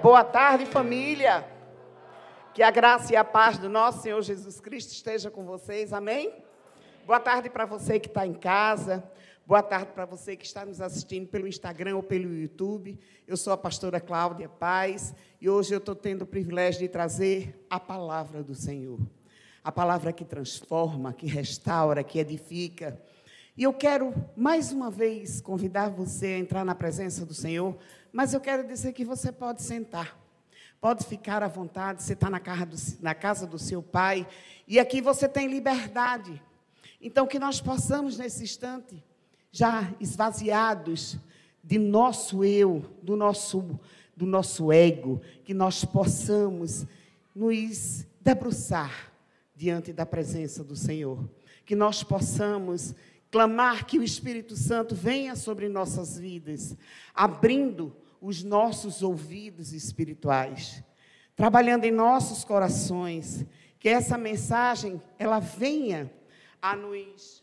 Boa tarde, família. Que a graça e a paz do nosso Senhor Jesus Cristo esteja com vocês. Amém? Boa tarde para você que está em casa. Boa tarde para você que está nos assistindo pelo Instagram ou pelo YouTube. Eu sou a pastora Cláudia Paz e hoje eu estou tendo o privilégio de trazer a palavra do Senhor. A palavra que transforma, que restaura, que edifica. E eu quero, mais uma vez, convidar você a entrar na presença do Senhor, mas eu quero dizer que você pode sentar. Pode ficar à vontade, você está na, na casa do seu pai, e aqui você tem liberdade. Então, que nós possamos, nesse instante, já esvaziados de nosso eu, do nosso, do nosso ego, que nós possamos nos debruçar diante da presença do Senhor. Que nós possamos clamar que o Espírito Santo venha sobre nossas vidas, abrindo os nossos ouvidos espirituais, trabalhando em nossos corações, que essa mensagem ela venha a nos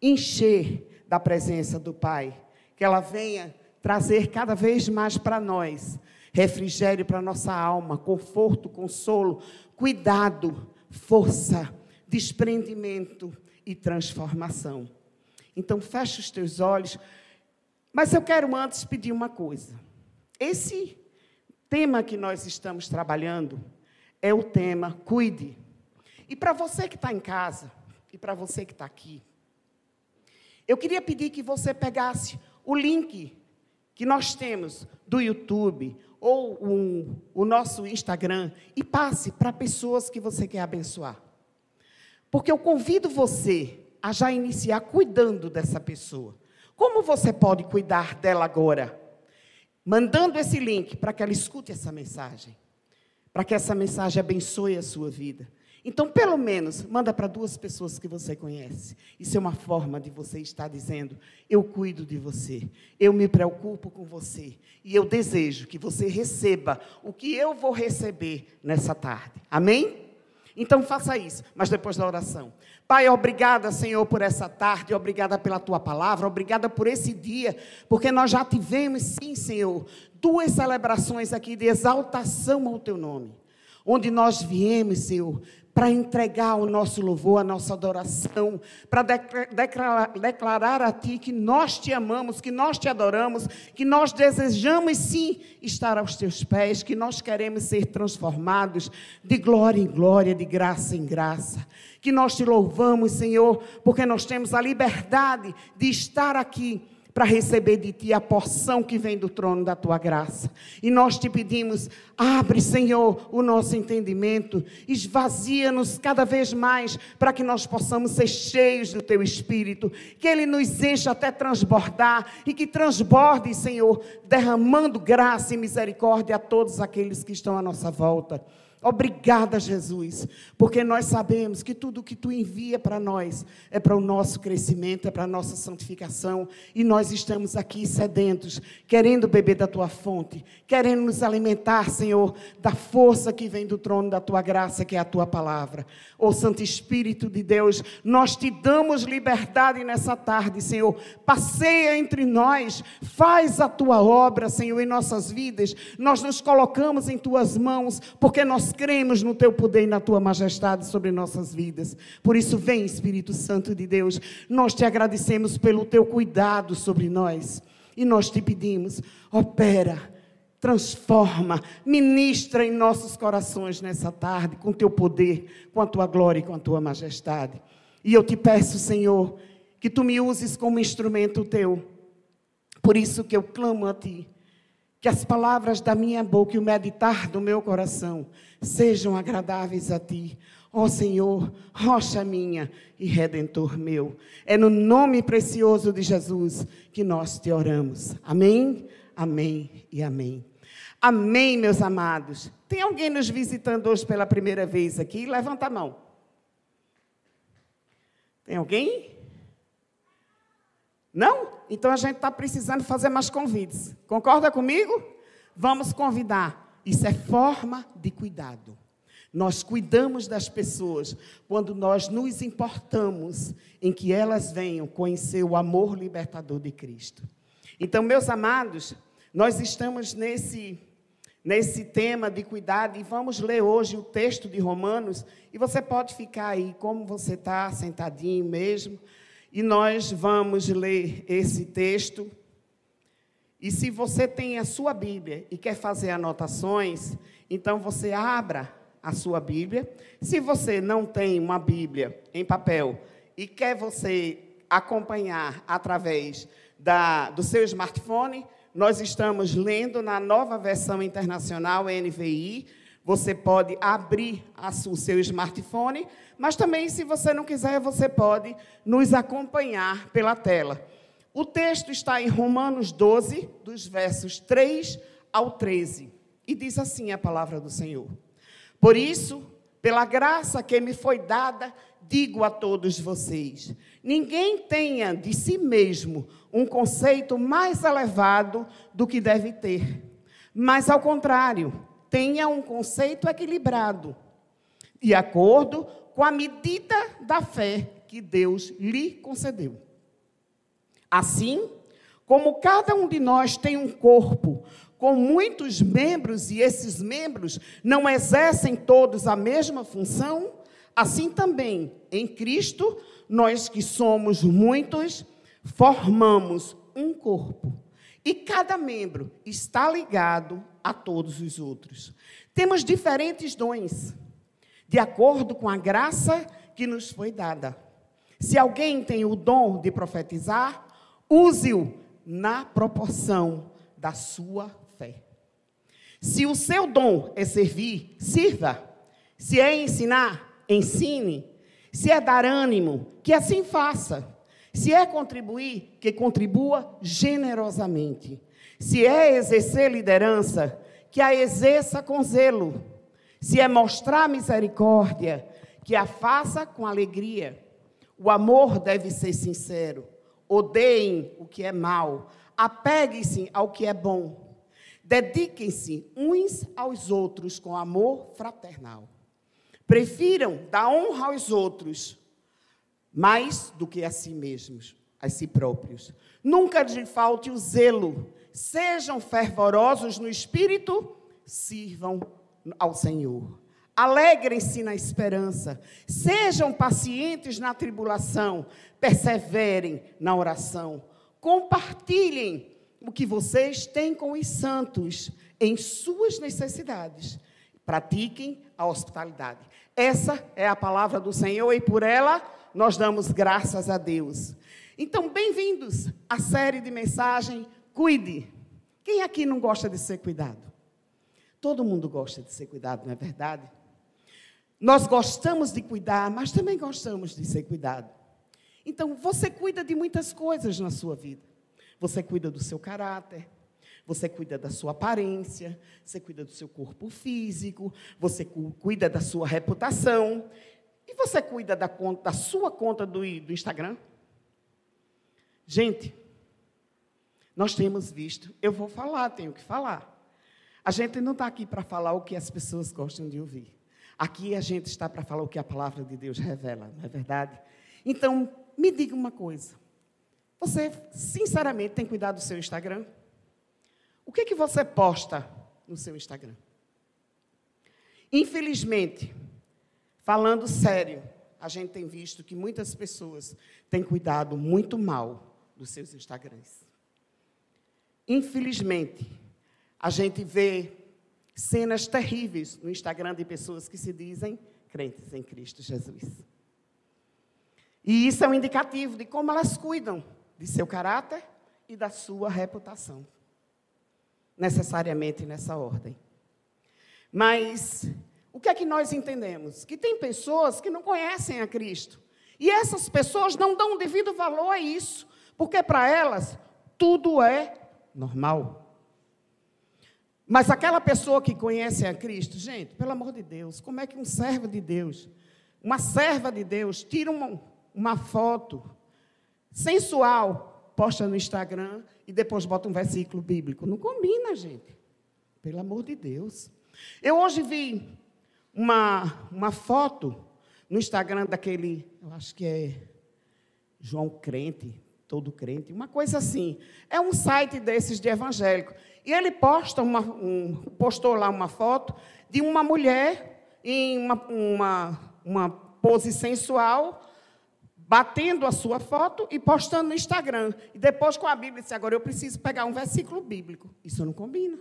encher da presença do Pai, que ela venha trazer cada vez mais para nós refrigério para nossa alma, conforto, consolo, cuidado, força, desprendimento e transformação. Então, fecha os teus olhos. Mas eu quero antes pedir uma coisa. Esse tema que nós estamos trabalhando é o tema cuide. E para você que está em casa, e para você que está aqui, eu queria pedir que você pegasse o link que nós temos do YouTube ou um, o nosso Instagram e passe para pessoas que você quer abençoar. Porque eu convido você a já iniciar cuidando dessa pessoa. Como você pode cuidar dela agora? Mandando esse link para que ela escute essa mensagem, para que essa mensagem abençoe a sua vida. Então, pelo menos, manda para duas pessoas que você conhece. Isso é uma forma de você estar dizendo: eu cuido de você, eu me preocupo com você e eu desejo que você receba o que eu vou receber nessa tarde. Amém? Então faça isso, mas depois da oração. Pai, obrigada, Senhor, por essa tarde, obrigada pela tua palavra, obrigada por esse dia, porque nós já tivemos, sim, Senhor, duas celebrações aqui de exaltação ao teu nome, onde nós viemos, Senhor, para entregar o nosso louvor, a nossa adoração, para declarar, a Ti que nós te amamos, que nós te adoramos, que nós desejamos sim estar aos Teus pés, que nós queremos ser transformados de glória em glória, de graça em graça. Que nós te louvamos, Senhor, porque nós temos a liberdade de estar aqui para receber de ti a porção que vem do trono da tua graça. E nós te pedimos, abre, Senhor, o nosso entendimento, esvazia-nos cada vez mais para que nós possamos ser cheios do teu espírito, que ele nos encha até transbordar e que transborde, Senhor, derramando graça e misericórdia a todos aqueles que estão à nossa volta. Obrigada, Jesus, porque nós sabemos que tudo que tu envia para nós é para o nosso crescimento, é para a nossa santificação, e nós estamos aqui sedentos, querendo beber da tua fonte, querendo nos alimentar, Senhor, da força que vem do trono da tua graça, que é a tua palavra. Ó oh, Santo Espírito de Deus, nós te damos liberdade nessa tarde, Senhor. Passeia entre nós, faz a tua obra, Senhor, em nossas vidas. Nós nos colocamos em tuas mãos, porque nós cremos no teu poder e na tua majestade sobre nossas vidas. Por isso, vem, Espírito Santo de Deus, nós te agradecemos pelo teu cuidado sobre nós e nós te pedimos, opera. Transforma, ministra em nossos corações nessa tarde, com teu poder, com a tua glória e com a tua majestade. E eu te peço, Senhor, que tu me uses como instrumento teu. Por isso que eu clamo a ti, que as palavras da minha boca e o meditar do meu coração sejam agradáveis a ti. Ó oh Senhor, rocha minha e redentor meu. É no nome precioso de Jesus que nós te oramos. Amém, amém e amém. Amém, meus amados. Tem alguém nos visitando hoje pela primeira vez aqui? Levanta a mão. Tem alguém? Não? Então a gente está precisando fazer mais convites. Concorda comigo? Vamos convidar. Isso é forma de cuidado. Nós cuidamos das pessoas quando nós nos importamos em que elas venham conhecer o amor libertador de Cristo. Então, meus amados, Nós estamos nesse, nesse tema de cuidado e vamos ler hoje o texto de Romanos. E você pode ficar aí, como você está, sentadinho mesmo. E nós vamos ler esse texto. E se você tem a sua Bíblia e quer fazer anotações, então você abra a sua Bíblia. Se você não tem uma Bíblia em papel e quer você acompanhar através da, do seu smartphone, nós estamos lendo na nova versão internacional NVI. Você pode abrir o seu smartphone, mas também, se você não quiser, você pode nos acompanhar pela tela. O texto está em Romanos 12, dos versos 3 ao 13, e diz assim a palavra do Senhor. Por isso, pela graça que me foi dada, digo a todos vocês: ninguém tenha de si mesmo um conceito mais elevado do que deve ter, mas, ao contrário, tenha um conceito equilibrado, de acordo com a medida da fé que Deus lhe concedeu. Assim, como cada um de nós tem um corpo com muitos membros e esses membros não exercem todos a mesma função, assim também em Cristo, nós que somos muitos, formamos um corpo. E cada membro está ligado a todos os outros. Temos diferentes dons, de acordo com a graça que nos foi dada. Se alguém tem o dom de profetizar, use-o na proporção da sua se o seu dom é servir, sirva. Se é ensinar, ensine. Se é dar ânimo, que assim faça. Se é contribuir, que contribua generosamente. Se é exercer liderança, que a exerça com zelo. Se é mostrar misericórdia, que a faça com alegria. O amor deve ser sincero. Odeiem o que é mal. Apeguem-se ao que é bom. Dediquem-se uns aos outros com amor fraternal. Prefiram dar honra aos outros mais do que a si mesmos, a si próprios. Nunca lhe falte o zelo. Sejam fervorosos no espírito, sirvam ao Senhor. Alegrem-se na esperança, sejam pacientes na tribulação, perseverem na oração, compartilhem o que vocês têm com os santos em suas necessidades. Pratiquem a hospitalidade. Essa é a palavra do Senhor e por ela nós damos graças a Deus. Então, bem-vindos à série de mensagem Cuide. Quem aqui não gosta de ser cuidado? Todo mundo gosta de ser cuidado, não é verdade? Nós gostamos de cuidar, mas também gostamos de ser cuidado. Então, você cuida de muitas coisas na sua vida. Você cuida do seu caráter, você cuida da sua aparência, você cuida do seu corpo físico, você cuida da sua reputação. E você cuida da, conta, da sua conta do, do Instagram? Gente, nós temos visto, eu vou falar, tenho que falar. A gente não está aqui para falar o que as pessoas gostam de ouvir. Aqui a gente está para falar o que a palavra de Deus revela, não é verdade? Então, me diga uma coisa. Você, sinceramente, tem cuidado do seu Instagram? O que, que você posta no seu Instagram? Infelizmente, falando sério, a gente tem visto que muitas pessoas têm cuidado muito mal dos seus Instagrams. Infelizmente, a gente vê cenas terríveis no Instagram de pessoas que se dizem crentes em Cristo Jesus. E isso é um indicativo de como elas cuidam de seu caráter e da sua reputação. Necessariamente nessa ordem. Mas o que é que nós entendemos? Que tem pessoas que não conhecem a Cristo. E essas pessoas não dão o devido valor a isso, porque para elas tudo é normal. Mas aquela pessoa que conhece a Cristo, gente, pelo amor de Deus, como é que um servo de Deus, uma serva de Deus, tira uma, uma foto sensual, posta no Instagram e depois bota um versículo bíblico. Não combina, gente. Pelo amor de Deus. Eu hoje vi uma, uma foto no Instagram daquele, eu acho que é João Crente, todo crente, uma coisa assim. É um site desses de evangélico. E ele posta uma, um, postou lá uma foto de uma mulher em uma, uma, uma pose sensual, batendo a sua foto e postando no Instagram. E depois com a Bíblia disse: agora eu preciso pegar um versículo bíblico. Isso não combina.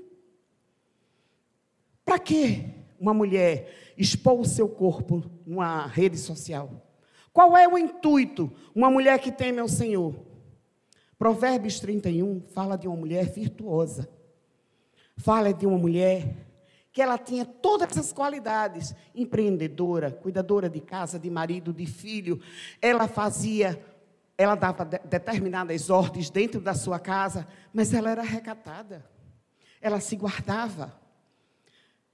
Para que uma mulher expor o seu corpo numa rede social? Qual é o intuito? Uma mulher que teme ao Senhor. Provérbios 31 fala de uma mulher virtuosa. Fala de uma mulher que ela tinha todas essas qualidades: empreendedora, cuidadora de casa, de marido, de filho. Ela fazia, ela dava de, determinadas ordens dentro da sua casa, mas ela era recatada. Ela se guardava.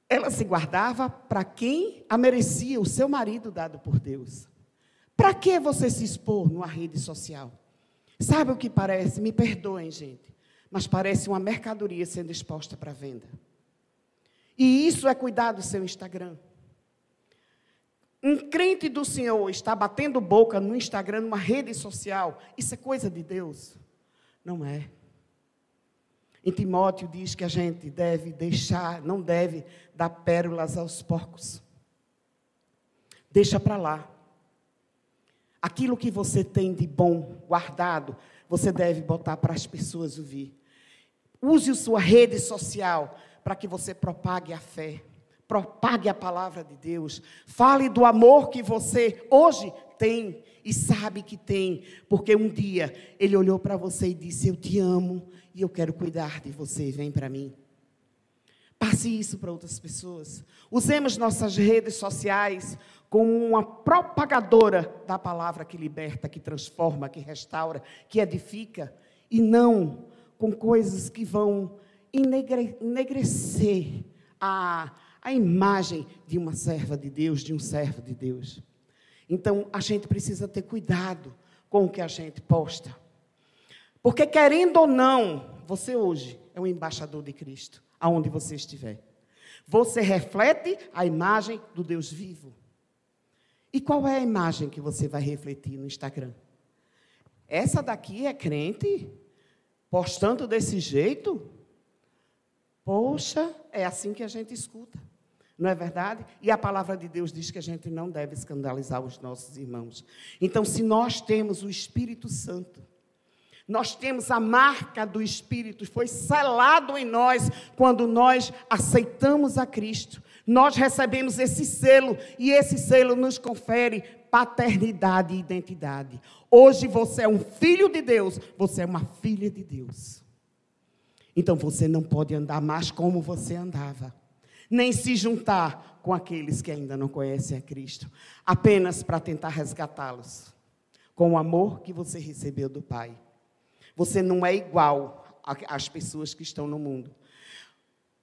Ela se guardava para quem a merecia, o seu marido dado por Deus. Para que você se expor numa rede social? Sabe o que parece? Me perdoem, gente, mas parece uma mercadoria sendo exposta para venda. E isso é cuidar do seu Instagram. Um crente do Senhor está batendo boca no Instagram, numa rede social. Isso é coisa de Deus? Não é. Em Timóteo diz que a gente deve deixar, não deve dar pérolas aos porcos. Deixa para lá. Aquilo que você tem de bom guardado, você deve botar para as pessoas ouvir. Use a sua rede social para que você propague a fé, propague a palavra de Deus, fale do amor que você hoje tem e sabe que tem, porque um dia ele olhou para você e disse: Eu te amo e eu quero cuidar de você, vem para mim. Passe isso para outras pessoas. Usemos nossas redes sociais como uma propagadora da palavra que liberta, que transforma, que restaura, que edifica, e não com coisas que vão enegre, enegrecer a, a imagem de uma serva de Deus, de um servo de Deus. Então, a gente precisa ter cuidado com o que a gente posta. Porque, querendo ou não, você hoje é um embaixador de Cristo, aonde você estiver. Você reflete a imagem do Deus vivo. E qual é a imagem que você vai refletir no Instagram? Essa daqui é crente? Postando desse jeito? Poxa, é assim que a gente escuta. Não é verdade? E a palavra de Deus diz que a gente não deve escandalizar os nossos irmãos. Então, se nós temos o Espírito Santo, nós temos a marca do Espírito, foi selado em nós quando nós aceitamos a Cristo. Nós recebemos esse selo e esse selo nos confere paternidade e identidade. Hoje você é um filho de Deus, você é uma filha de Deus. Então você não pode andar mais como você andava, nem se juntar com aqueles que ainda não conhecem a Cristo, apenas para tentar resgatá-los com o amor que você recebeu do Pai. Você não é igual às pessoas que estão no mundo.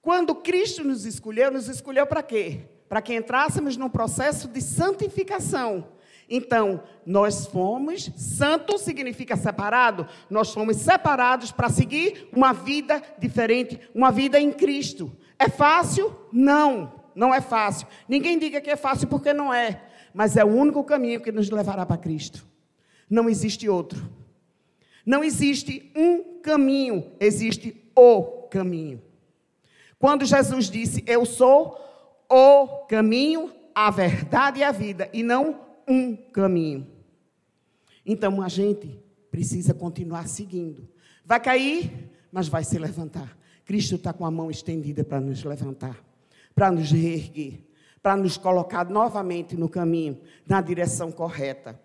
Quando Cristo nos escolheu, nos escolheu para quê? Para que entrássemos num processo de santificação. Então, nós fomos, santo significa separado, nós fomos separados para seguir uma vida diferente, uma vida em Cristo. É fácil? Não, não é fácil. Ninguém diga que é fácil porque não é, mas é o único caminho que nos levará para Cristo. Não existe outro. Não existe um caminho, existe o caminho. Quando Jesus disse: Eu sou o caminho, a verdade e a vida, e não um caminho. Então a gente precisa continuar seguindo. Vai cair, mas vai se levantar. Cristo está com a mão estendida para nos levantar, para nos reerguer, para nos colocar novamente no caminho, na direção correta.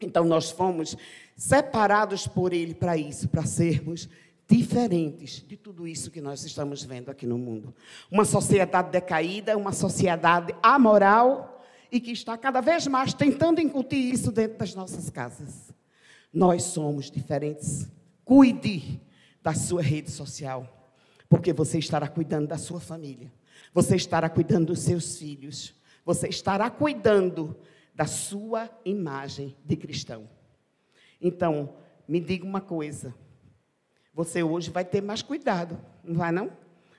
Então nós fomos separados por Ele para isso, para sermos diferentes de tudo isso que nós estamos vendo aqui no mundo. Uma sociedade decaída, uma sociedade amoral, e que está cada vez mais tentando incutir isso dentro das nossas casas. Nós somos diferentes. Cuide da sua rede social, porque você estará cuidando da sua família, você estará cuidando dos seus filhos, você estará cuidando da sua imagem de cristão. Então, me diga uma coisa. Você hoje vai ter mais cuidado, não vai não?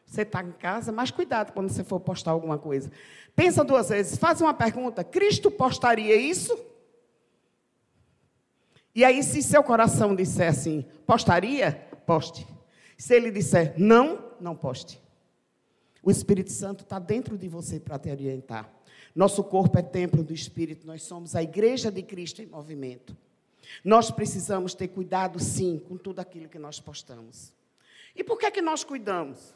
Você está em casa, mais cuidado quando você for postar alguma coisa. Pensa duas vezes, faz uma pergunta: Cristo postaria isso? E aí, se seu coração disser assim, postaria? Poste. Se ele disser não, não poste. O Espírito Santo está dentro de você para te orientar. Nosso corpo é templo do Espírito, nós somos a igreja de Cristo em movimento. Nós precisamos ter cuidado, sim, com tudo aquilo que nós postamos. E por que, que nós cuidamos?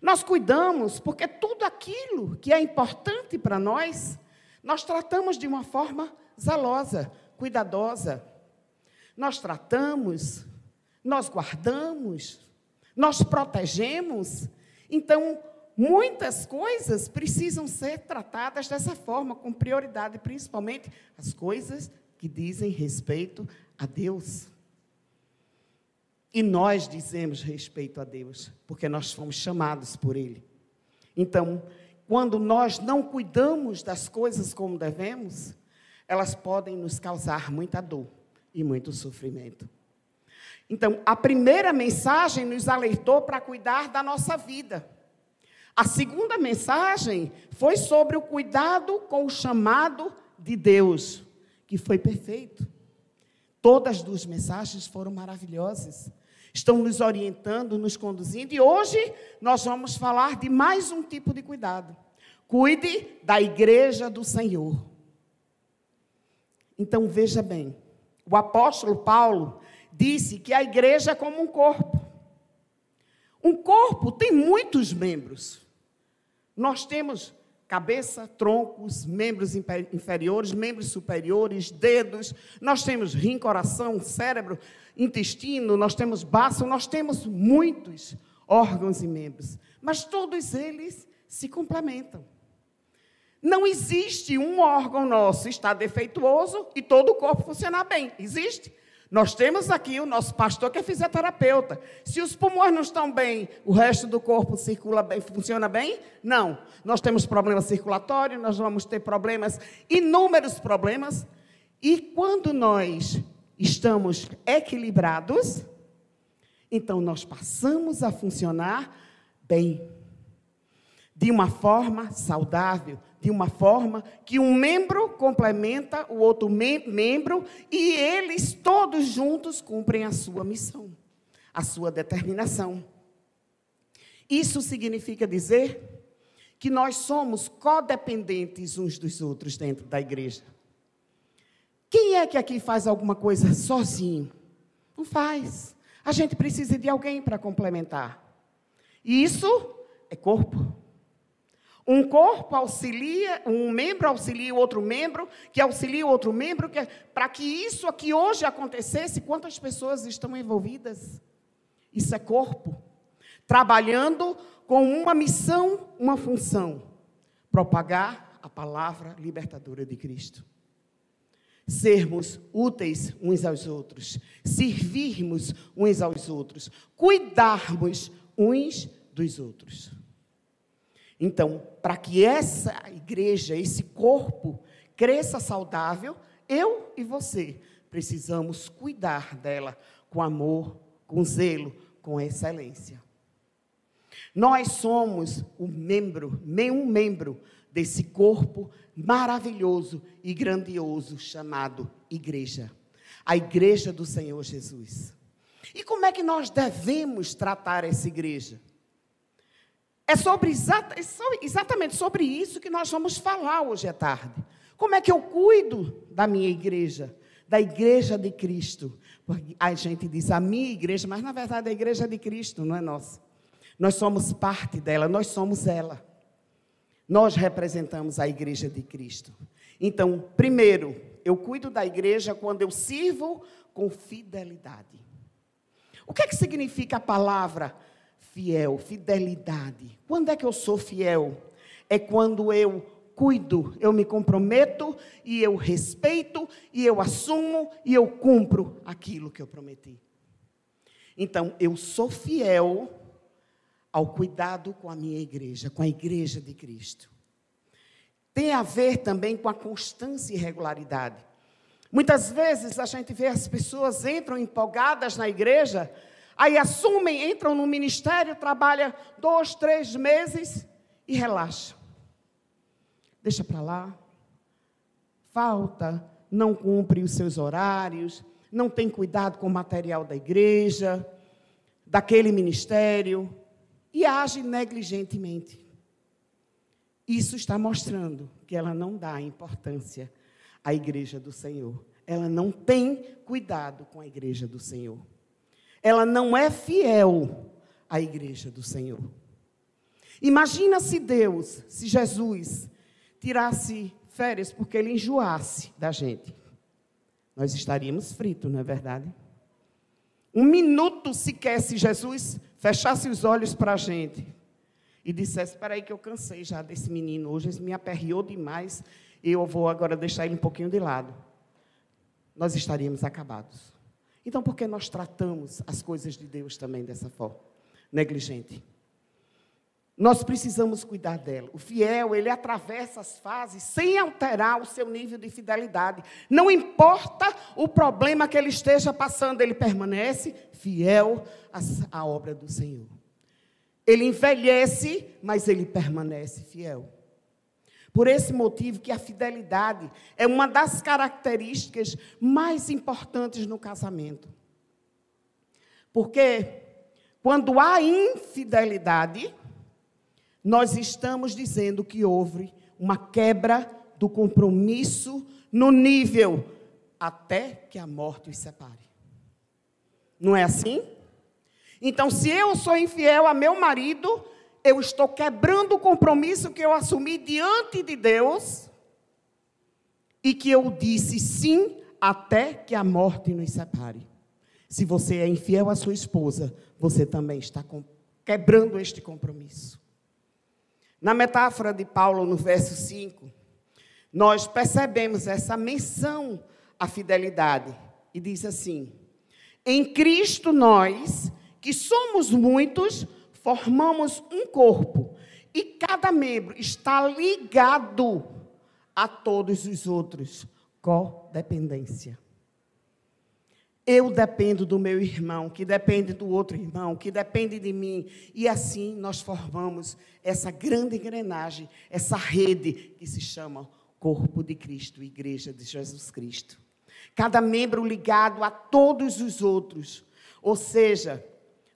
Nós cuidamos porque tudo aquilo que é importante para nós, nós tratamos de uma forma zelosa, cuidadosa. Nós tratamos, nós guardamos, nós protegemos. Então, muitas coisas precisam ser tratadas dessa forma, com prioridade, principalmente as coisas que dizem respeito a Deus. E nós dizemos respeito a Deus, porque nós fomos chamados por Ele. Então, quando nós não cuidamos das coisas como devemos, elas podem nos causar muita dor e muito sofrimento. Então, a primeira mensagem nos alertou para cuidar da nossa vida. A segunda mensagem foi sobre o cuidado com o chamado de Deus, que foi perfeito. Todas as duas mensagens foram maravilhosas estão nos orientando, nos conduzindo. E hoje nós vamos falar de mais um tipo de cuidado. Cuide da igreja do Senhor. Então veja bem, o apóstolo Paulo disse que a igreja é como um corpo. Um corpo tem muitos membros. Nós temos cabeça, troncos, membros inferiores, membros superiores, dedos, nós temos rim, coração, cérebro, intestino, nós temos baço, nós temos muitos órgãos e membros, mas todos eles se complementam. Não existe um órgão nosso estar defeituoso e todo o corpo funcionar bem. Existe? Nós temos aqui o nosso pastor que é fisioterapeuta. Se os pulmões não estão bem, o resto do corpo circula bem, funciona bem? Não. Nós temos problema circulatório, nós vamos ter problemas, inúmeros problemas. E quando nós estamos equilibrados, então nós passamos a funcionar bem, de uma forma saudável, de uma forma que um membro complementa o outro mem membro e eles todos juntos cumprem a sua missão, a sua determinação. Isso significa dizer que nós somos codependentes uns dos outros dentro da igreja. Quem é que aqui faz alguma coisa sozinho? Não faz. A gente precisa de alguém para complementar. E isso é corpo. Um corpo auxilia, um membro auxilia o outro membro, que auxilia o outro membro, que, é, para que isso aqui hoje acontecesse, quantas pessoas estão envolvidas? Isso é corpo. Trabalhando com uma missão, uma função: propagar a palavra libertadora de Cristo sermos úteis uns aos outros, servirmos uns aos outros, cuidarmos uns dos outros. Então, para que essa igreja, esse corpo, cresça saudável, eu e você precisamos cuidar dela com amor, com zelo, com excelência. Nós somos um membro, um membro desse corpo maravilhoso e grandioso chamado igreja. A igreja do Senhor Jesus. E como é que nós devemos tratar essa igreja? É sobre é exatamente sobre isso que nós vamos falar hoje à tarde. Como é que eu cuido da minha igreja? Da igreja de Cristo. A gente diz a minha igreja, mas na verdade a igreja de Cristo não é nossa. Nós somos parte dela, nós somos ela. Nós representamos a igreja de Cristo. Então, primeiro, eu cuido da igreja quando eu sirvo com fidelidade. O que é que significa a palavra fiel, fidelidade? Quando é que eu sou fiel? É quando eu cuido, eu me comprometo e eu respeito e eu assumo e eu cumpro aquilo que eu prometi. Então, eu sou fiel ao cuidado com a minha igreja, com a igreja de Cristo. Tem a ver também com a constância e regularidade. Muitas vezes a gente vê as pessoas entram empolgadas na igreja, aí assumem, entram no ministério, trabalham dois, três meses e relaxam. Deixa para lá. Falta não cumpre os seus horários, não tem cuidado com o material da igreja, daquele ministério e age negligentemente. Isso está mostrando que ela não dá importância à igreja do Senhor. Ela não tem cuidado com a igreja do Senhor. Ela não é fiel à igreja do Senhor. Imagina se Deus, se Jesus, tirasse férias porque ele enjoasse da gente. Nós estaríamos fritos, não é verdade? Um minuto sequer se Jesus fechasse os olhos para a gente e dissesse: Espera aí, que eu cansei já desse menino hoje, ele me aperreou demais, eu vou agora deixar ele um pouquinho de lado. Nós estaríamos acabados. Então, por que nós tratamos as coisas de Deus também dessa forma? Negligente. Nós precisamos cuidar dela. O fiel, ele atravessa as fases sem alterar o seu nível de fidelidade. Não importa o problema que ele esteja passando, ele permanece fiel à obra do Senhor. Ele envelhece, mas ele permanece fiel. Por esse motivo que a fidelidade é uma das características mais importantes no casamento. Porque quando há infidelidade, nós estamos dizendo que houve uma quebra do compromisso no nível até que a morte os separe. Não é assim? Então, se eu sou infiel a meu marido, eu estou quebrando o compromisso que eu assumi diante de Deus e que eu disse sim até que a morte nos separe. Se você é infiel à sua esposa, você também está quebrando este compromisso. Na metáfora de Paulo, no verso 5, nós percebemos essa menção à fidelidade. E diz assim: Em Cristo nós, que somos muitos, formamos um corpo, e cada membro está ligado a todos os outros. Codependência. Eu dependo do meu irmão, que depende do outro irmão, que depende de mim. E assim nós formamos essa grande engrenagem, essa rede que se chama Corpo de Cristo, Igreja de Jesus Cristo. Cada membro ligado a todos os outros. Ou seja,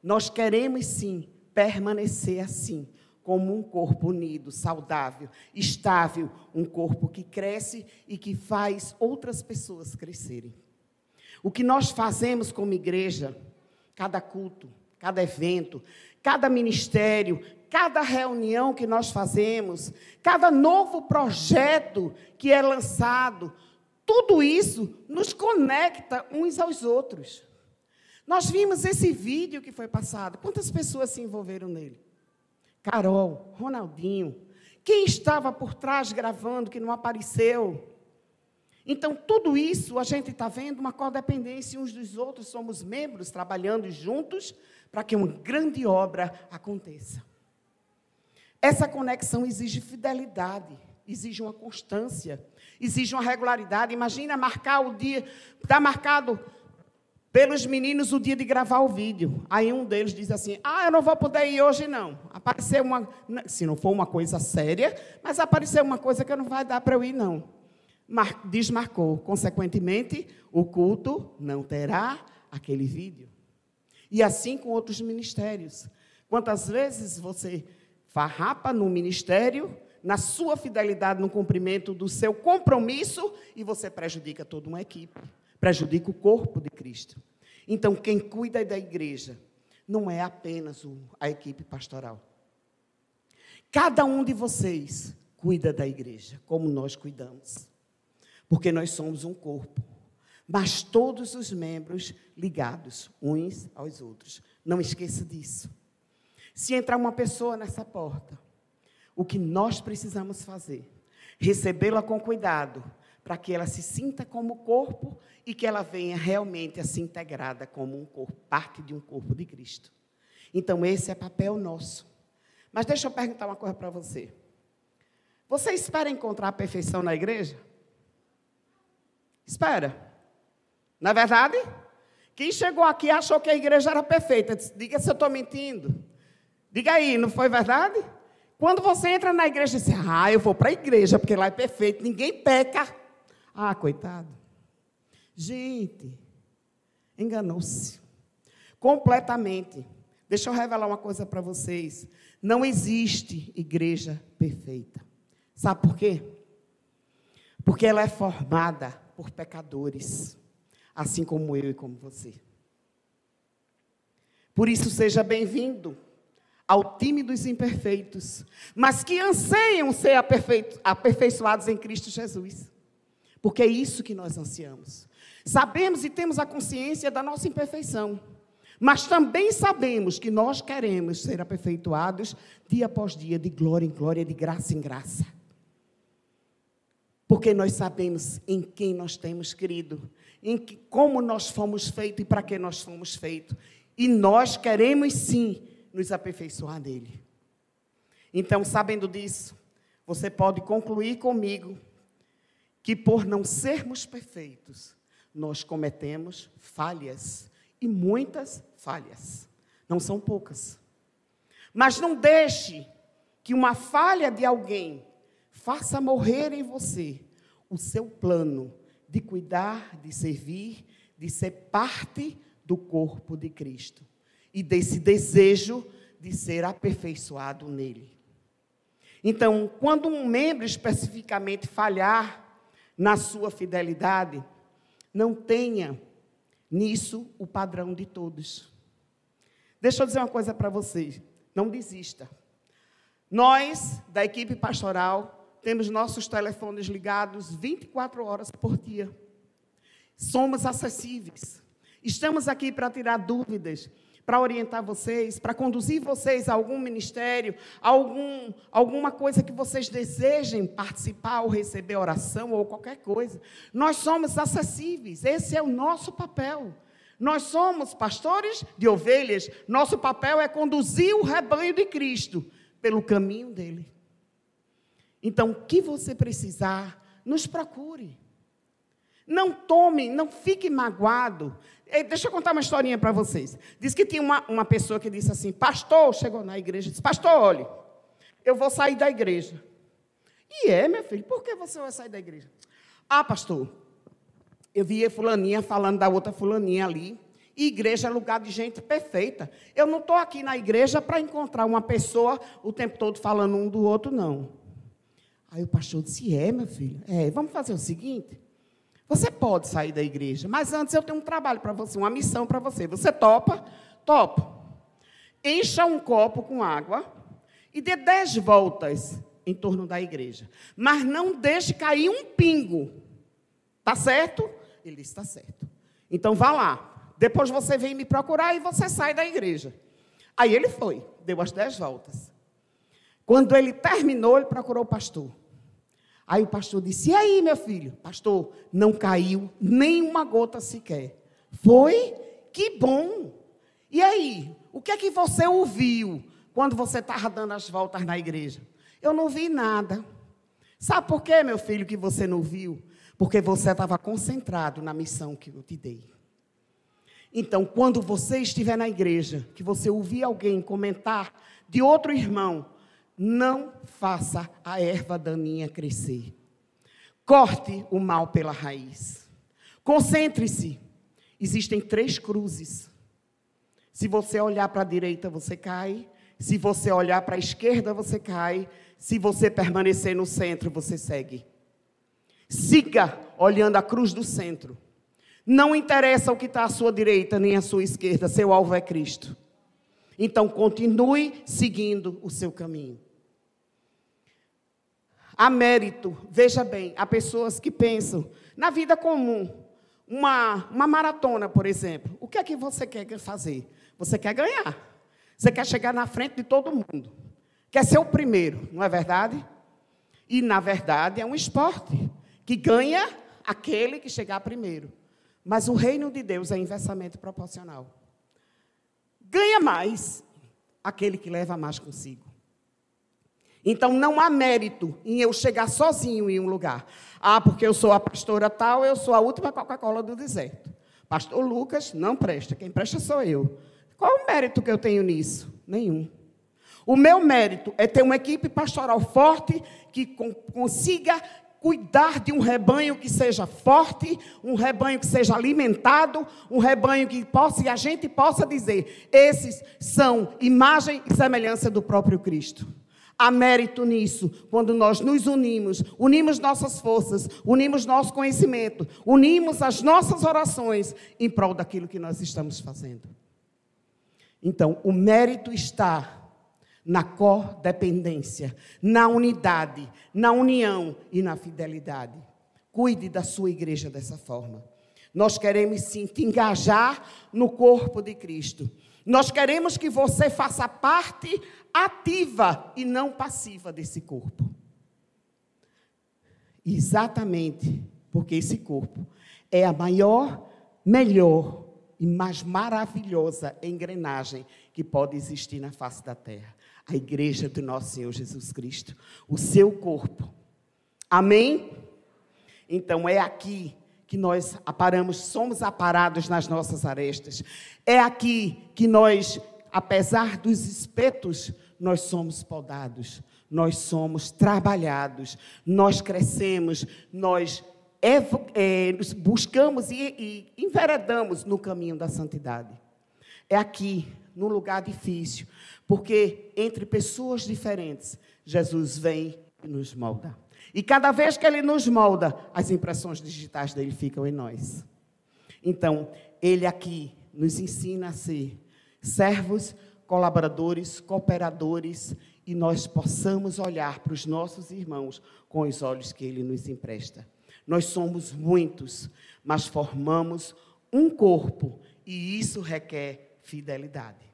nós queremos sim permanecer assim, como um corpo unido, saudável, estável, um corpo que cresce e que faz outras pessoas crescerem. O que nós fazemos como igreja, cada culto, cada evento, cada ministério, cada reunião que nós fazemos, cada novo projeto que é lançado, tudo isso nos conecta uns aos outros. Nós vimos esse vídeo que foi passado. Quantas pessoas se envolveram nele? Carol, Ronaldinho. Quem estava por trás gravando que não apareceu? Então, tudo isso a gente está vendo uma codependência uns dos outros, somos membros trabalhando juntos para que uma grande obra aconteça. Essa conexão exige fidelidade, exige uma constância, exige uma regularidade. Imagina marcar o dia, está marcado pelos meninos o dia de gravar o vídeo. Aí um deles diz assim: Ah, eu não vou poder ir hoje, não. Apareceu uma. Se não for uma coisa séria, mas apareceu uma coisa que não vai dar para eu ir, não desmarcou. Consequentemente, o culto não terá aquele vídeo. E assim com outros ministérios. Quantas vezes você farrapa no ministério, na sua fidelidade no cumprimento do seu compromisso, e você prejudica toda uma equipe, prejudica o corpo de Cristo. Então, quem cuida da igreja não é apenas a equipe pastoral. Cada um de vocês cuida da igreja, como nós cuidamos porque nós somos um corpo, mas todos os membros ligados uns aos outros. Não esqueça disso. Se entrar uma pessoa nessa porta, o que nós precisamos fazer? Recebê-la com cuidado, para que ela se sinta como corpo e que ela venha realmente a se integrada como um corpo, parte de um corpo de Cristo. Então, esse é papel nosso. Mas deixa eu perguntar uma coisa para você. Você espera encontrar a perfeição na igreja? Espera. Na é verdade? Quem chegou aqui achou que a igreja era perfeita. Diga se eu estou mentindo. Diga aí, não foi verdade? Quando você entra na igreja e diz, ah, eu vou para a igreja, porque lá é perfeito, ninguém peca. Ah, coitado. Gente, enganou-se. Completamente. Deixa eu revelar uma coisa para vocês. Não existe igreja perfeita. Sabe por quê? Porque ela é formada por pecadores, assim como eu e como você. Por isso, seja bem-vindo ao time dos imperfeitos, mas que anseiam ser aperfeiçoados em Cristo Jesus. Porque é isso que nós ansiamos. Sabemos e temos a consciência da nossa imperfeição. Mas também sabemos que nós queremos ser aperfeiçoados dia após dia, de glória em glória, de graça em graça. Porque nós sabemos em quem nós temos crido, em que, como nós fomos feitos e para que nós fomos feitos. E nós queremos sim nos aperfeiçoar nele. Então, sabendo disso, você pode concluir comigo que por não sermos perfeitos, nós cometemos falhas e muitas falhas. Não são poucas. Mas não deixe que uma falha de alguém faça morrer em você o seu plano de cuidar, de servir, de ser parte do corpo de Cristo e desse desejo de ser aperfeiçoado nele. Então, quando um membro especificamente falhar na sua fidelidade, não tenha nisso o padrão de todos. Deixa eu dizer uma coisa para vocês: não desista. Nós, da equipe pastoral, temos nossos telefones ligados 24 horas por dia. Somos acessíveis. Estamos aqui para tirar dúvidas, para orientar vocês, para conduzir vocês a algum ministério, algum, alguma coisa que vocês desejem participar ou receber oração ou qualquer coisa. Nós somos acessíveis, esse é o nosso papel. Nós somos pastores de ovelhas, nosso papel é conduzir o rebanho de Cristo pelo caminho dele. Então, o que você precisar, nos procure. Não tome, não fique magoado. Deixa eu contar uma historinha para vocês. Diz que tinha uma, uma pessoa que disse assim: Pastor, chegou na igreja e disse: Pastor, olhe, eu vou sair da igreja. E é, meu filho, por que você vai sair da igreja? Ah, pastor, eu via Fulaninha falando da outra Fulaninha ali. E igreja é lugar de gente perfeita. Eu não estou aqui na igreja para encontrar uma pessoa o tempo todo falando um do outro, não. Aí o pastor disse: É, meu filho, é, vamos fazer o seguinte. Você pode sair da igreja, mas antes eu tenho um trabalho para você, uma missão para você. Você topa? Topa. Encha um copo com água e dê dez voltas em torno da igreja. Mas não deixe cair um pingo. Tá certo? Ele está certo. Então vá lá. Depois você vem me procurar e você sai da igreja. Aí ele foi, deu as dez voltas. Quando ele terminou, ele procurou o pastor. Aí o pastor disse: E aí, meu filho? Pastor, não caiu nem uma gota sequer. Foi? Que bom. E aí? O que é que você ouviu quando você estava dando as voltas na igreja? Eu não vi nada. Sabe por quê, meu filho, que você não viu? Porque você estava concentrado na missão que eu te dei. Então, quando você estiver na igreja, que você ouvir alguém comentar de outro irmão, não faça a erva daninha crescer. Corte o mal pela raiz. Concentre-se. Existem três cruzes. Se você olhar para a direita, você cai. Se você olhar para a esquerda, você cai. Se você permanecer no centro, você segue. Siga olhando a cruz do centro. Não interessa o que está à sua direita nem à sua esquerda, seu alvo é Cristo. Então continue seguindo o seu caminho. Há mérito, veja bem, há pessoas que pensam na vida comum, uma, uma maratona, por exemplo. O que é que você quer fazer? Você quer ganhar. Você quer chegar na frente de todo mundo. Quer ser o primeiro, não é verdade? E, na verdade, é um esporte que ganha aquele que chegar primeiro. Mas o reino de Deus é inversamente proporcional. Ganha mais aquele que leva mais consigo. Então não há mérito em eu chegar sozinho em um lugar. Ah, porque eu sou a pastora tal, eu sou a última Coca-Cola do deserto. Pastor Lucas não presta, quem presta sou eu. Qual o mérito que eu tenho nisso? Nenhum. O meu mérito é ter uma equipe pastoral forte que consiga cuidar de um rebanho que seja forte, um rebanho que seja alimentado, um rebanho que possa e a gente possa dizer: esses são imagem e semelhança do próprio Cristo. Há mérito nisso, quando nós nos unimos, unimos nossas forças, unimos nosso conhecimento, unimos as nossas orações em prol daquilo que nós estamos fazendo. Então, o mérito está na codependência, na unidade, na união e na fidelidade. Cuide da sua igreja dessa forma. Nós queremos sim te engajar no corpo de Cristo. Nós queremos que você faça parte ativa e não passiva desse corpo. Exatamente porque esse corpo é a maior, melhor e mais maravilhosa engrenagem que pode existir na face da terra a igreja do nosso Senhor Jesus Cristo, o seu corpo. Amém? Então é aqui que nós aparamos, somos aparados nas nossas arestas. É aqui que nós, apesar dos espetos, nós somos podados, nós somos trabalhados, nós crescemos, nós é, buscamos e, e enveredamos no caminho da santidade. É aqui, num lugar difícil, porque entre pessoas diferentes, Jesus vem e nos molda. E cada vez que ele nos molda, as impressões digitais dele ficam em nós. Então, ele aqui nos ensina a ser servos, colaboradores, cooperadores e nós possamos olhar para os nossos irmãos com os olhos que ele nos empresta. Nós somos muitos, mas formamos um corpo e isso requer fidelidade.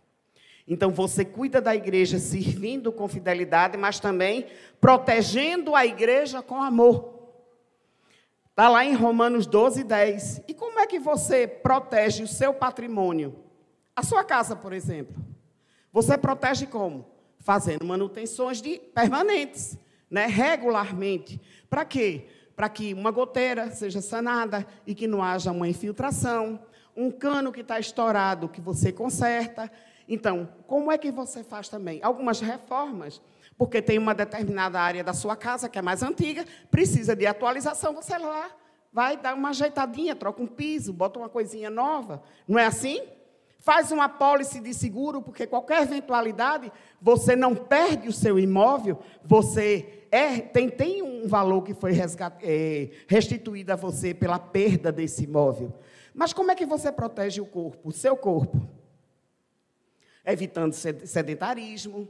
Então você cuida da igreja servindo com fidelidade, mas também protegendo a igreja com amor. Está lá em Romanos 12, 10. E como é que você protege o seu patrimônio? A sua casa, por exemplo. Você protege como? Fazendo manutenções de permanentes, né? regularmente. Para quê? Para que uma goteira seja sanada e que não haja uma infiltração. Um cano que está estourado que você conserta então, como é que você faz também? Algumas reformas, porque tem uma determinada área da sua casa que é mais antiga, precisa de atualização, você lá vai dar uma ajeitadinha, troca um piso, bota uma coisinha nova. Não é assim? Faz uma pólice de seguro, porque qualquer eventualidade, você não perde o seu imóvel, você é, tem, tem um valor que foi é, restituído a você pela perda desse imóvel. Mas como é que você protege o corpo, o seu corpo? Evitando sedentarismo,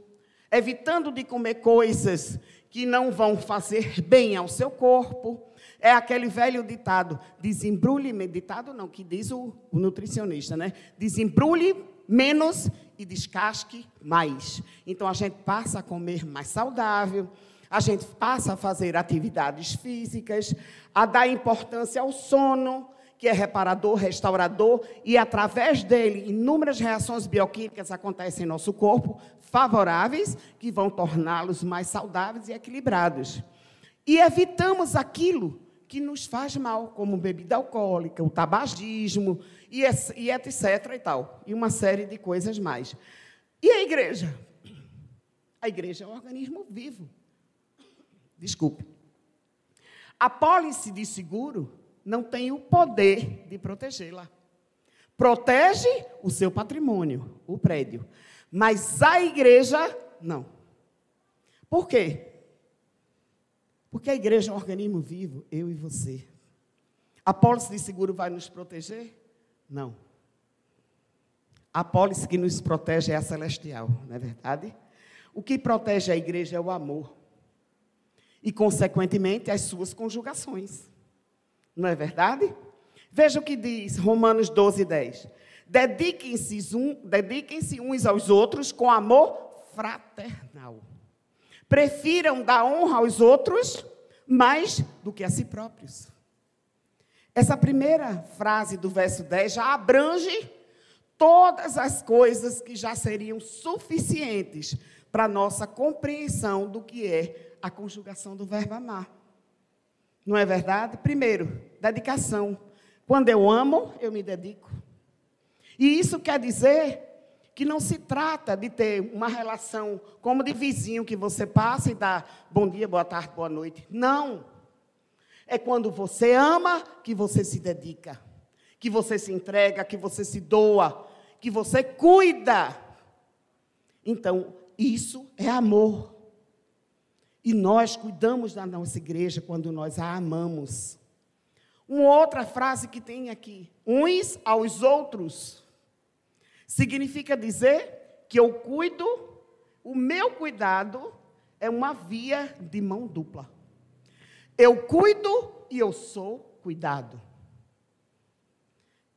evitando de comer coisas que não vão fazer bem ao seu corpo. É aquele velho ditado, desembrulhe, ditado não, que diz o, o nutricionista, né? Desembrulhe menos e descasque mais. Então a gente passa a comer mais saudável, a gente passa a fazer atividades físicas, a dar importância ao sono, que é reparador, restaurador, e através dele, inúmeras reações bioquímicas acontecem em nosso corpo, favoráveis, que vão torná-los mais saudáveis e equilibrados. E evitamos aquilo que nos faz mal, como bebida alcoólica, o tabagismo, e, e etc. e tal. E uma série de coisas mais. E a igreja? A igreja é um organismo vivo. Desculpe. A pólice de seguro não tem o poder de protegê-la. Protege o seu patrimônio, o prédio, mas a igreja não. Por quê? Porque a igreja é um organismo vivo, eu e você. A pólice de seguro vai nos proteger? Não. A pólice que nos protege é a celestial, não é verdade? O que protege a igreja é o amor. E, consequentemente, as suas conjugações. Não é verdade? Veja o que diz Romanos 12, 10. Dediquem-se um, dediquem uns aos outros com amor fraternal. Prefiram dar honra aos outros mais do que a si próprios. Essa primeira frase do verso 10 já abrange todas as coisas que já seriam suficientes para nossa compreensão do que é a conjugação do verbo amar. Não é verdade? Primeiro, dedicação. Quando eu amo, eu me dedico. E isso quer dizer que não se trata de ter uma relação como de vizinho que você passa e dá bom dia, boa tarde, boa noite. Não. É quando você ama que você se dedica, que você se entrega, que você se doa, que você cuida. Então, isso é amor. E nós cuidamos da nossa igreja quando nós a amamos. Uma outra frase que tem aqui: uns aos outros. Significa dizer que eu cuido, o meu cuidado é uma via de mão dupla. Eu cuido e eu sou cuidado.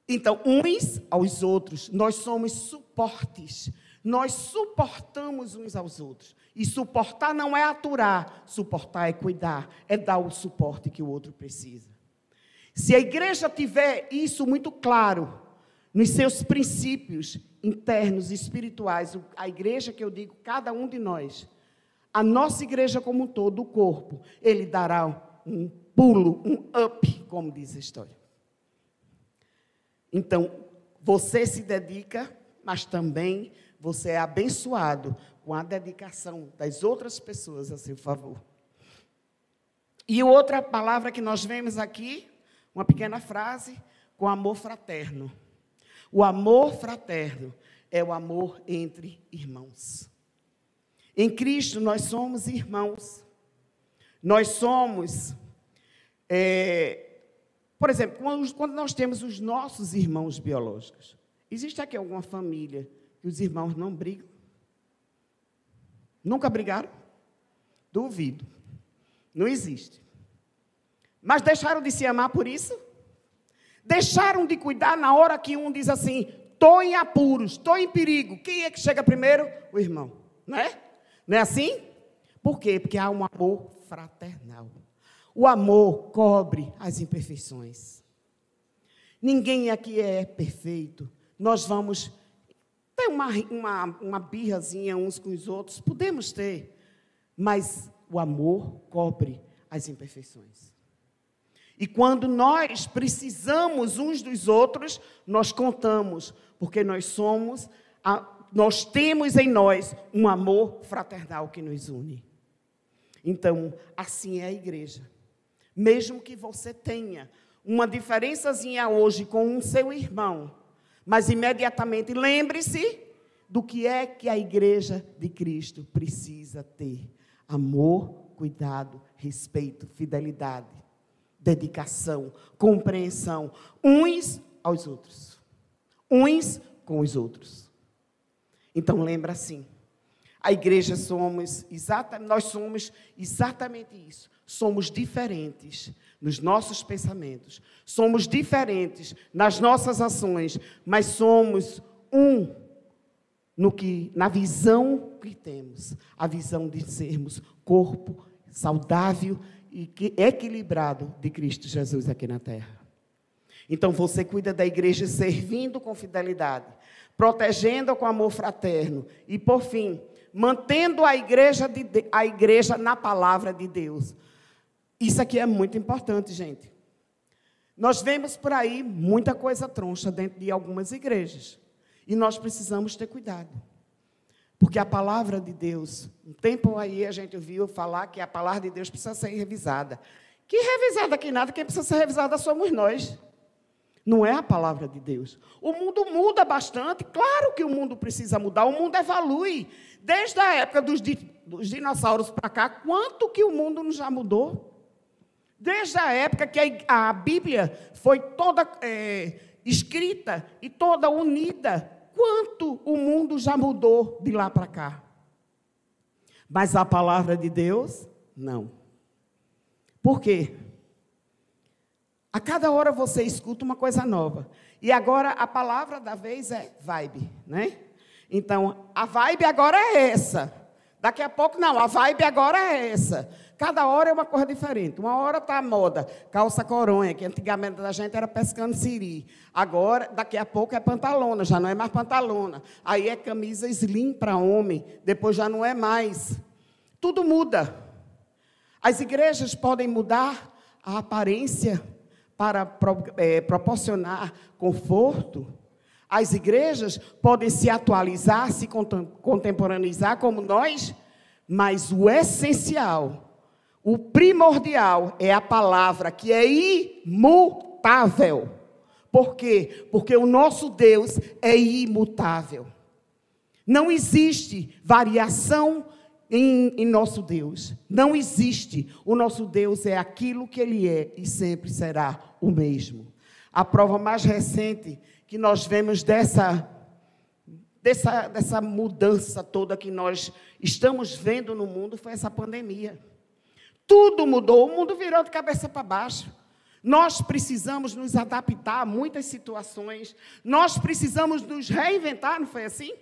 Então, uns aos outros, nós somos suportes. Nós suportamos uns aos outros. E suportar não é aturar, suportar é cuidar, é dar o suporte que o outro precisa. Se a igreja tiver isso muito claro nos seus princípios internos e espirituais, a igreja que eu digo, cada um de nós, a nossa igreja como um todo, o corpo, ele dará um pulo, um up, como diz a história. Então, você se dedica, mas também você é abençoado com a dedicação das outras pessoas a seu favor. E outra palavra que nós vemos aqui, uma pequena frase, com amor fraterno. O amor fraterno é o amor entre irmãos. Em Cristo nós somos irmãos. Nós somos, é, por exemplo, quando, quando nós temos os nossos irmãos biológicos, existe aqui alguma família que os irmãos não brigam? Nunca brigaram? Duvido. Não existe. Mas deixaram de se amar por isso? Deixaram de cuidar na hora que um diz assim: estou em apuros, estou em perigo. Quem é que chega primeiro? O irmão, não é? Não é assim? Por quê? Porque há um amor fraternal. O amor cobre as imperfeições. Ninguém aqui é perfeito. Nós vamos ter uma, uma, uma birrazinha uns com os outros, podemos ter, mas o amor cobre as imperfeições. E quando nós precisamos uns dos outros, nós contamos, porque nós somos a, nós temos em nós um amor fraternal que nos une. Então, assim é a igreja. Mesmo que você tenha uma diferençazinha hoje com um seu irmão, mas imediatamente lembre-se do que é que a igreja de Cristo precisa ter: amor, cuidado, respeito, fidelidade, dedicação, compreensão, uns aos outros, uns com os outros. Então lembra assim. A igreja somos exatamente, nós somos exatamente isso. Somos diferentes nos nossos pensamentos, somos diferentes nas nossas ações, mas somos um no que na visão que temos, a visão de sermos corpo saudável e equilibrado de Cristo Jesus aqui na terra. Então você cuida da igreja servindo com fidelidade, protegendo com amor fraterno e, por fim, mantendo a igreja, de, a igreja na palavra de Deus. Isso aqui é muito importante, gente. Nós vemos por aí muita coisa troncha dentro de algumas igrejas. E nós precisamos ter cuidado. Porque a palavra de Deus, um tempo aí a gente ouviu falar que a palavra de Deus precisa ser revisada. Que revisada que nada, quem precisa ser revisada somos nós. Não é a palavra de Deus. O mundo muda bastante. Claro que o mundo precisa mudar. O mundo evolui. Desde a época dos, dos dinossauros para cá, quanto que o mundo já mudou? Desde a época que a, a Bíblia foi toda é, escrita e toda unida, quanto o mundo já mudou de lá para cá? Mas a palavra de Deus, não. Por quê? A cada hora você escuta uma coisa nova. E agora a palavra da vez é vibe, né? Então, a vibe agora é essa. Daqui a pouco, não, a vibe agora é essa. Cada hora é uma coisa diferente. Uma hora está a moda, calça coronha, que antigamente a gente era pescando siri. Agora, daqui a pouco é pantalona, já não é mais pantalona. Aí é camisa slim para homem, depois já não é mais. Tudo muda. As igrejas podem mudar a aparência para é, proporcionar conforto. As igrejas podem se atualizar, se contemporaneizar como nós, mas o essencial, O primordial é a palavra que é imutável. Por quê? Porque o nosso Deus é imutável. Não existe variação em, em, nosso Deus. Não existe. O nosso Deus é aquilo que Ele é e sempre será o mesmo. A prova mais recente que nós vemos dessa, dessa, dessa mudança toda que nós estamos vendo no mundo foi essa pandemia. Tudo mudou, o mundo virou de cabeça para baixo. Nós precisamos nos adaptar a muitas situações, nós precisamos nos reinventar, não foi assim?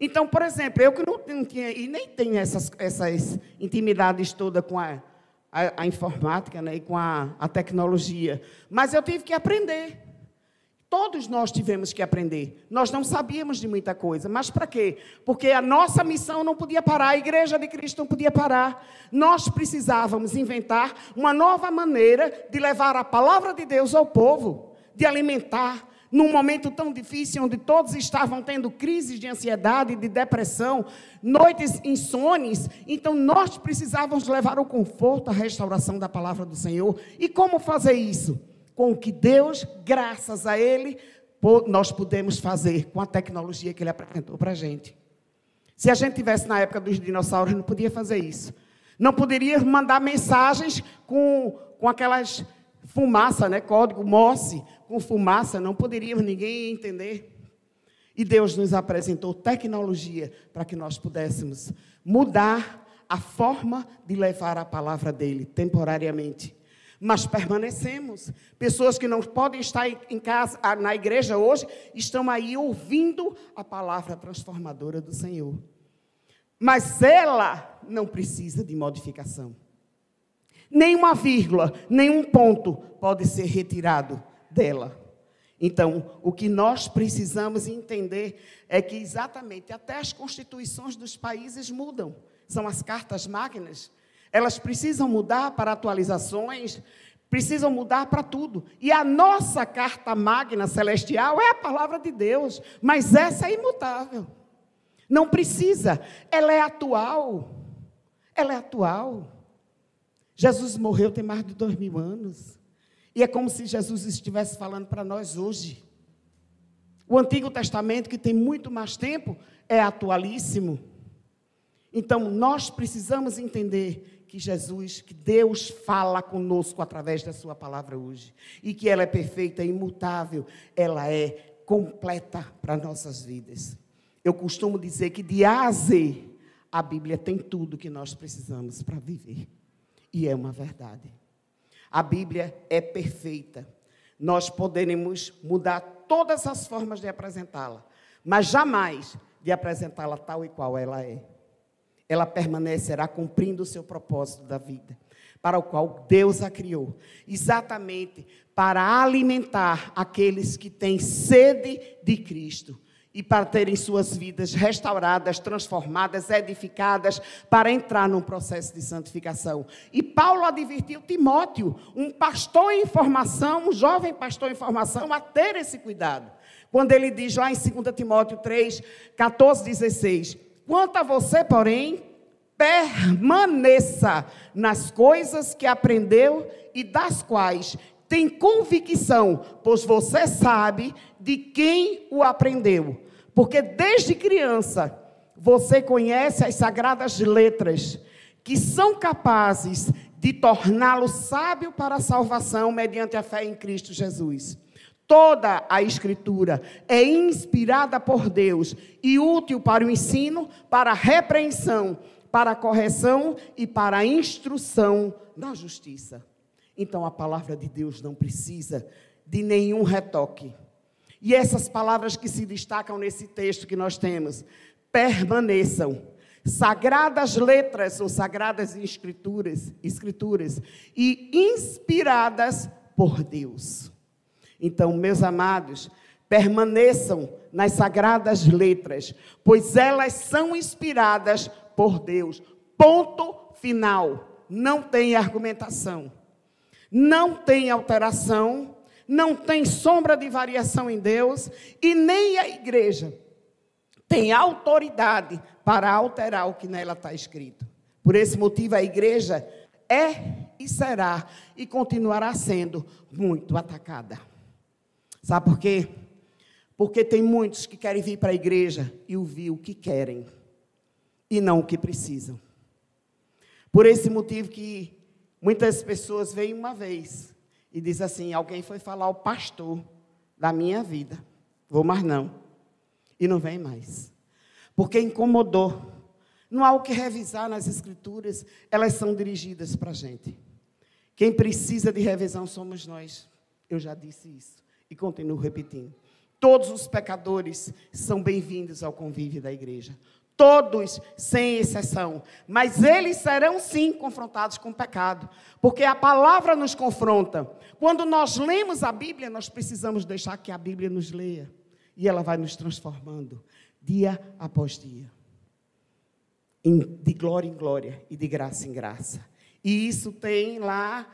Então, por exemplo, eu que não, tinha, e nem tenho essas, essas intimidades todas com a, a, a informática né, e com a, a tecnologia, mas eu tive que aprender. Todos nós tivemos que aprender. Nós não sabíamos de muita coisa, mas para quê? Porque a nossa missão não podia parar, a igreja de Cristo não podia parar. Nós precisávamos inventar uma nova maneira de levar a palavra de Deus ao povo, de alimentar, num momento tão difícil, onde todos estavam tendo crises de ansiedade, de depressão, noites insones, então nós precisávamos levar o conforto, a restauração da palavra do Senhor. E como fazer isso? Com o que Deus, graças a Ele, nós podemos fazer com a tecnologia que Ele apresentou para a gente. Se a gente tivesse na época dos dinossauros, não podia fazer isso. Não poderia mandar mensagens com, com aquelas fumaça, né? Código Morse, com fumaça, não poderíamos ninguém entender. E Deus nos apresentou tecnologia para que nós pudéssemos mudar a forma de levar a palavra dele temporariamente. Mas permanecemos. Pessoas que não podem estar em casa, na igreja hoje, estão aí ouvindo a palavra transformadora do Senhor. Mas ela não precisa de modificação. Nenhuma vírgula, nenhum ponto pode ser retirado dela. Então, o que nós precisamos entender é que exatamente até as constituições dos países mudam. São as cartas magnas. Elas precisam mudar para atualizações, precisam mudar para tudo. E a nossa carta magna celestial é a palavra de Deus, mas essa é imutável. Não precisa, ela é atual. Ela é atual. Jesus morreu tem mais de dois mil anos. E é como se Jesus estivesse falando para nós hoje. O Antigo Testamento, que tem muito mais tempo, é atualíssimo. Então, nós precisamos entender que Jesus, que Deus fala conosco através da Sua palavra hoje. E que ela é perfeita, imutável, ela é completa para nossas vidas. Eu costumo dizer que de A a Z, a Bíblia tem tudo que nós precisamos para viver. E é uma verdade. A Bíblia é perfeita. Nós poderemos mudar todas as formas de apresentá-la, mas jamais de apresentá-la tal e qual ela é. Ela permanecerá cumprindo o seu propósito da vida, para o qual Deus a criou, exatamente para alimentar aqueles que têm sede de Cristo e para terem suas vidas restauradas, transformadas, edificadas, para entrar num processo de santificação. E Paulo advertiu Timóteo, um pastor em formação, um jovem pastor em formação, a ter esse cuidado. Quando ele diz lá em 2 Timóteo 3, 14, 16: Quanto a você, porém, permaneça nas coisas que aprendeu e das quais tem convicção, pois você sabe de quem o aprendeu. Porque desde criança você conhece as sagradas letras que são capazes de torná-lo sábio para a salvação mediante a fé em Cristo Jesus. Toda a Escritura é inspirada por Deus e útil para o ensino, para a repreensão, para a correção e para a instrução na justiça. Então a palavra de Deus não precisa de nenhum retoque. E essas palavras que se destacam nesse texto que nós temos, permaneçam. Sagradas letras ou sagradas escrituras, escrituras e inspiradas por Deus. Então, meus amados, permaneçam nas sagradas letras, pois elas são inspiradas por Deus. Ponto final. Não tem argumentação. Não tem alteração, não tem sombra de variação em Deus, e nem a igreja tem autoridade para alterar o que nela está escrito. Por esse motivo, a igreja é e será e continuará sendo muito atacada. Sabe por quê? Porque tem muitos que querem vir para a igreja e ouvir o que querem e não o que precisam. Por esse motivo que muitas pessoas vêm uma vez e dizem assim: alguém foi falar ao pastor da minha vida, vou mais não. E não vem mais. Porque incomodou. Não há o que revisar nas escrituras, elas são dirigidas para a gente. Quem precisa de revisão somos nós. Eu já disse isso e continuo repetindo. Todos os pecadores são bem-vindos ao convívio da igreja. Todos, sem exceção. Mas eles serão sim confrontados com o pecado. Porque a palavra nos confronta. Quando nós lemos a Bíblia, nós precisamos deixar que a Bíblia nos leia. E ela vai nos transformando, dia após dia. De glória em glória e de graça em graça. E isso tem lá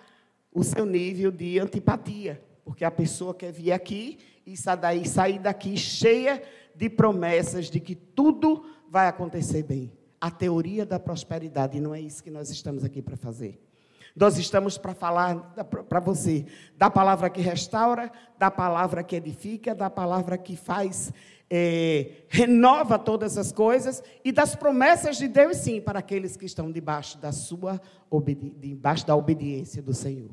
o seu nível de antipatia, porque a pessoa quer vir aqui e sair daqui cheia de promessas de que tudo vai acontecer bem. A teoria da prosperidade, não é isso que nós estamos aqui para fazer. Nós estamos para falar para você da palavra que restaura, da palavra que edifica, da palavra que faz é, renova todas as coisas e das promessas de Deus, sim, para aqueles que estão debaixo da sua debaixo da obediência do Senhor.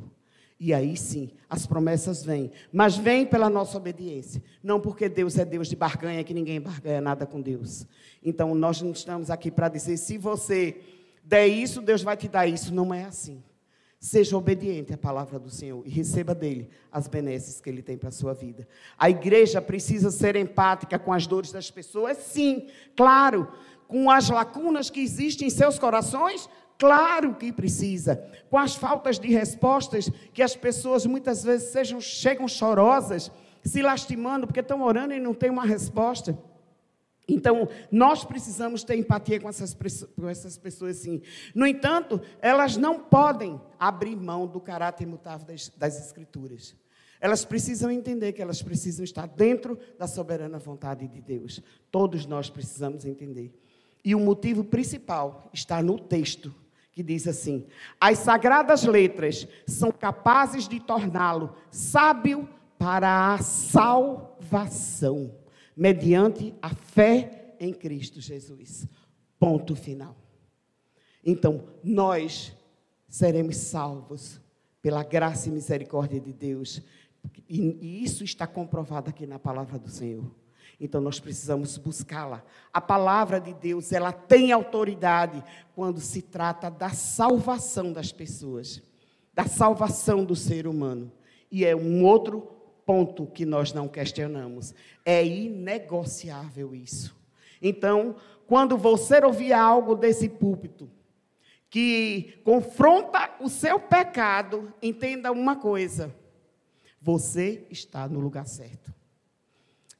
E aí sim, as promessas vêm, mas vêm pela nossa obediência, não porque Deus é Deus de barganha, que ninguém barganha nada com Deus. Então, nós não estamos aqui para dizer, se você der isso, Deus vai te dar isso. Não é assim. Seja obediente à palavra do Senhor e receba dele as benesses que ele tem para a sua vida. A igreja precisa ser empática com as dores das pessoas, sim, claro. Com as lacunas que existem em seus corações, claro que precisa. Com as faltas de respostas que as pessoas muitas vezes sejam, chegam chorosas, se lastimando porque estão orando e não tem uma resposta. Então, nós precisamos ter empatia com essas, com essas pessoas, sim. No entanto, elas não podem abrir mão do caráter imutável das, das Escrituras. Elas precisam entender que elas precisam estar dentro da soberana vontade de Deus. Todos nós precisamos entender. E o motivo principal está no texto, que diz assim: As sagradas letras são capazes de torná-lo sábio para a salvação mediante a fé em Cristo Jesus. Ponto final. Então, nós seremos salvos pela graça e misericórdia de Deus. E, isso está comprovado aqui na palavra do Senhor. Então nós precisamos buscá-la. A palavra de Deus, ela tem autoridade quando se trata da salvação das pessoas, da salvação do ser humano. E é um outro ponto que nós não questionamos. É inegociável isso. Então, quando você ouvir algo desse púlpito que confronta o seu pecado, entenda uma coisa: você está no lugar certo.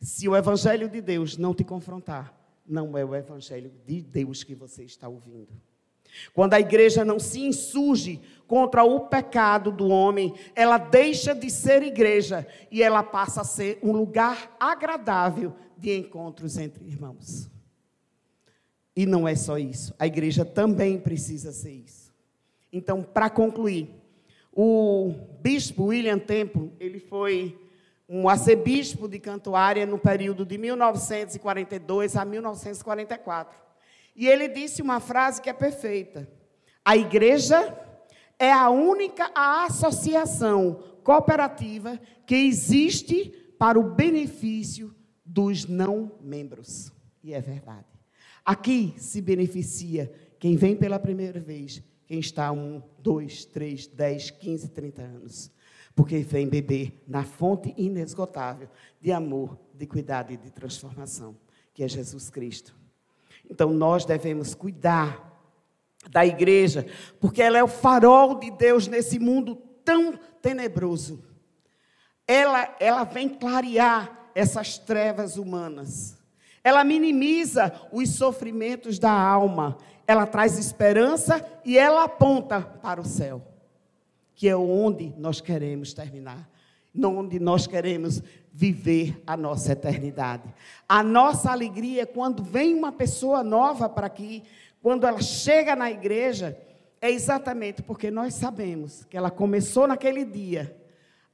Se o evangelho de Deus não te confrontar, não é o evangelho de Deus que você está ouvindo. Quando a igreja não se insurge contra o pecado do homem, ela deixa de ser igreja e ela passa a ser um lugar agradável de encontros entre irmãos. E não é só isso, a igreja também precisa ser isso. Então, para concluir, o bispo William Temple, ele foi um arcebispo de Cantuária no período de 1942 a 1944. E ele disse uma frase que é perfeita. A igreja é a única associação cooperativa que existe para o benefício dos não membros. E é verdade. Aqui se beneficia quem vem pela primeira vez, quem está um, dois, três, dez, quinze, trinta anos. Porque vem beber na fonte inesgotável de amor, de cuidado e de transformação, que é Jesus Cristo. Então nós devemos cuidar da igreja, porque ela é o farol de Deus nesse mundo tão tenebroso. Ela, ela vem clarear essas trevas humanas. Ela minimiza os sofrimentos da alma. Ela traz esperança e ela aponta para o céu, que é onde nós queremos terminar, onde nós queremos viver a nossa eternidade. A nossa alegria é quando vem uma pessoa nova para aqui quando ela chega na igreja é exatamente porque nós sabemos que ela começou naquele dia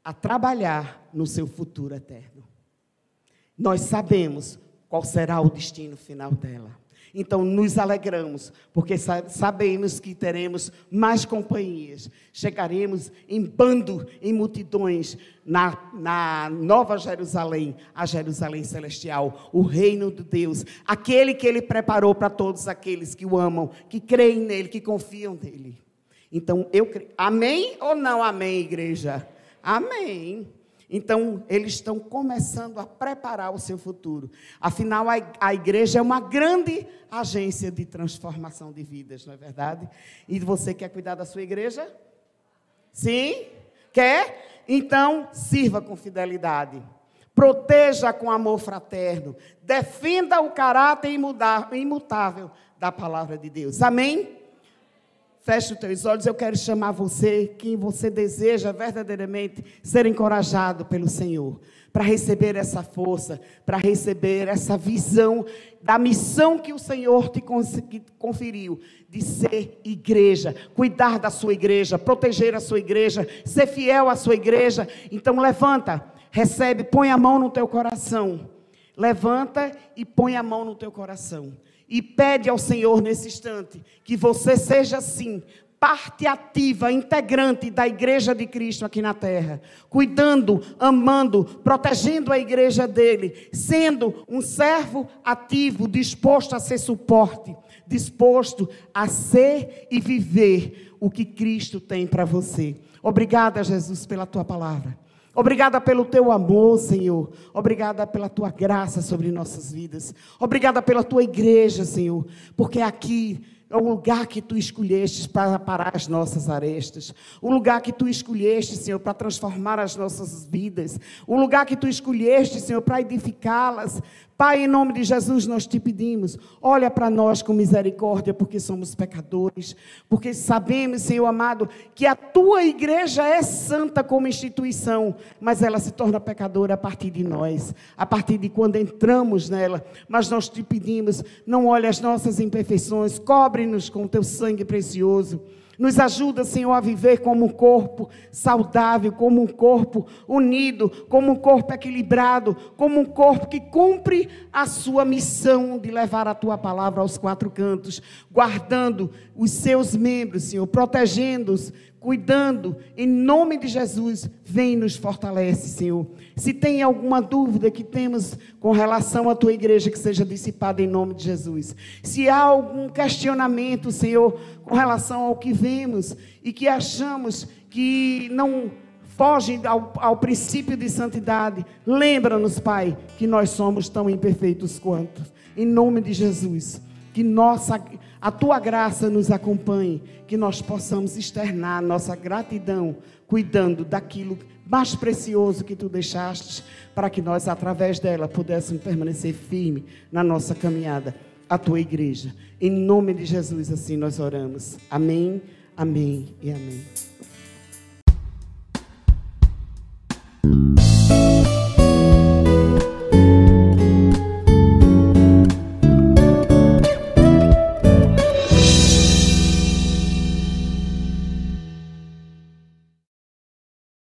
a trabalhar no seu futuro eterno. Nós sabemos qual será o destino final dela. Então, nos alegramos, porque sabemos que teremos mais companhias. Chegaremos em bando, em multidões, na, na Nova Jerusalém, a Jerusalém Celestial, o reino de Deus, aquele que Ele preparou para todos aqueles que o amam, que creem nele, que confiam nele. Então, eu creio. Amém ou não amém, igreja? Amém. Então, eles estão começando a preparar o seu futuro. Afinal, a igreja é uma grande agência de transformação de vidas, não é verdade? E você quer cuidar da sua igreja? Sim? Quer? Então, sirva com fidelidade. Proteja com amor fraterno. Defenda o caráter imutável da palavra de Deus. Amém? Feche os teus olhos, eu quero chamar você, quem você deseja verdadeiramente ser encorajado pelo Senhor, para receber essa força, para receber essa visão da missão que o Senhor te conferiu, de ser igreja, cuidar da sua igreja, proteger a sua igreja, ser fiel à sua igreja. Então levanta, recebe, põe a mão no teu coração. Levanta e põe a mão no teu coração e pede ao Senhor nesse instante que você seja assim, parte ativa, integrante da igreja de Cristo aqui na terra, cuidando, amando, protegendo a igreja dele, sendo um servo ativo, disposto a ser suporte, disposto a ser e viver o que Cristo tem para você. Obrigada, Jesus, pela tua palavra. Obrigada pelo teu amor, Senhor. Obrigada pela tua graça sobre nossas vidas. Obrigada pela tua igreja, Senhor. Porque aqui é o lugar que tu escolheste para parar as nossas arestas. O lugar que tu escolheste, Senhor, para transformar as nossas vidas. O lugar que tu escolheste, Senhor, para edificá-las, Pai, em nome de Jesus, nós te pedimos, olha para nós com misericórdia, porque somos pecadores, porque sabemos, Senhor amado, que a tua igreja é santa como instituição, mas ela se torna pecadora a partir de nós, a partir de quando entramos nela. Mas nós te pedimos, não olhe as nossas imperfeições, cobre-nos com teu sangue precioso. Nos ajuda, Senhor, a viver como um corpo saudável, como um corpo unido, como um corpo equilibrado, como um corpo que cumpre a sua missão de levar a tua palavra aos quatro cantos, guardando os seus membros, Senhor, protegendo-os, cuidando, em nome de Jesus, vem e nos fortalece, Senhor. Se tem alguma dúvida que temos com relação à tua igreja, que seja dissipada em nome de Jesus. Se há algum questionamento, Senhor, com relação ao que vemos e que achamos que não foge ao, ao princípio de santidade, lembra-nos, Pai, que nós somos tão imperfeitos quanto. Em nome de Jesus, que nossa a tua graça nos acompanhe, que nós possamos externar nossa gratidão, cuidando daquilo mais precioso que tu deixaste, para que nós, através dela, pudéssemos permanecer firme na nossa caminhada, a tua igreja. Em nome de Jesus, assim nós oramos. Amém, amém e amém.